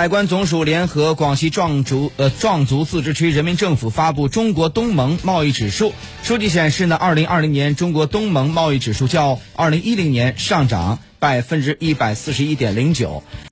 海关总署联合广西壮族呃壮族自治区人民政府发布中国东盟贸易指数。数据显示呢二零二零年中国东盟贸易指数较二零一零年上涨百分之一百四十一点零九。